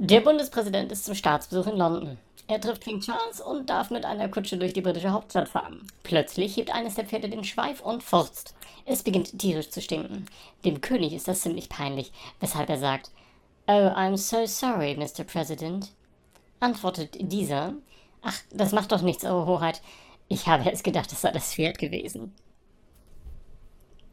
Der Bundespräsident ist zum Staatsbesuch in London. Er trifft King Charles und darf mit einer Kutsche durch die britische Hauptstadt fahren. Plötzlich hebt eines der Pferde den Schweif und furzt. Es beginnt tierisch zu stinken. Dem König ist das ziemlich peinlich, weshalb er sagt, Oh, I'm so sorry, Mr. President. Antwortet dieser, Ach, das macht doch nichts, Eure Hoheit. Ich habe erst gedacht, es sei das Pferd gewesen.